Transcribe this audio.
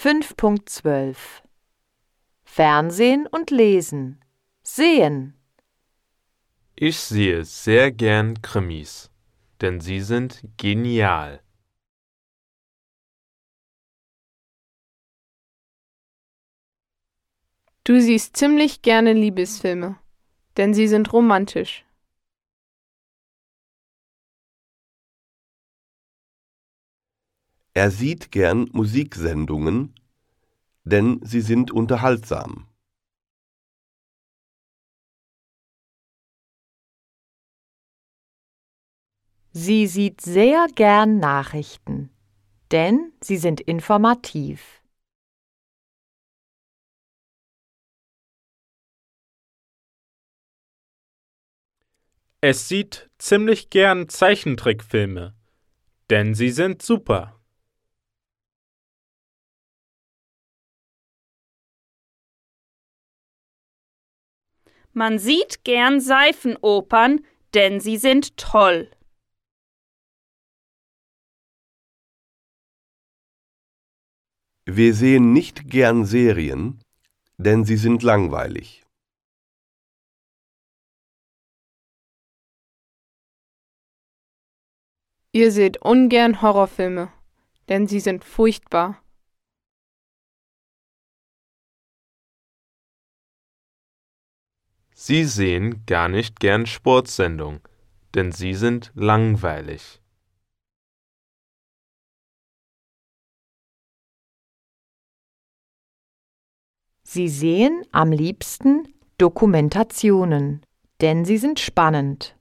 5.12 Fernsehen und Lesen. Sehen. Ich sehe sehr gern Krimis, denn sie sind genial. Du siehst ziemlich gerne Liebesfilme, denn sie sind romantisch. Er sieht gern Musiksendungen, denn sie sind unterhaltsam. Sie sieht sehr gern Nachrichten, denn sie sind informativ. Es sieht ziemlich gern Zeichentrickfilme, denn sie sind super. Man sieht gern Seifenopern, denn sie sind toll. Wir sehen nicht gern Serien, denn sie sind langweilig. Ihr seht ungern Horrorfilme, denn sie sind furchtbar. Sie sehen gar nicht gern Sportsendungen, denn sie sind langweilig. Sie sehen am liebsten Dokumentationen, denn sie sind spannend.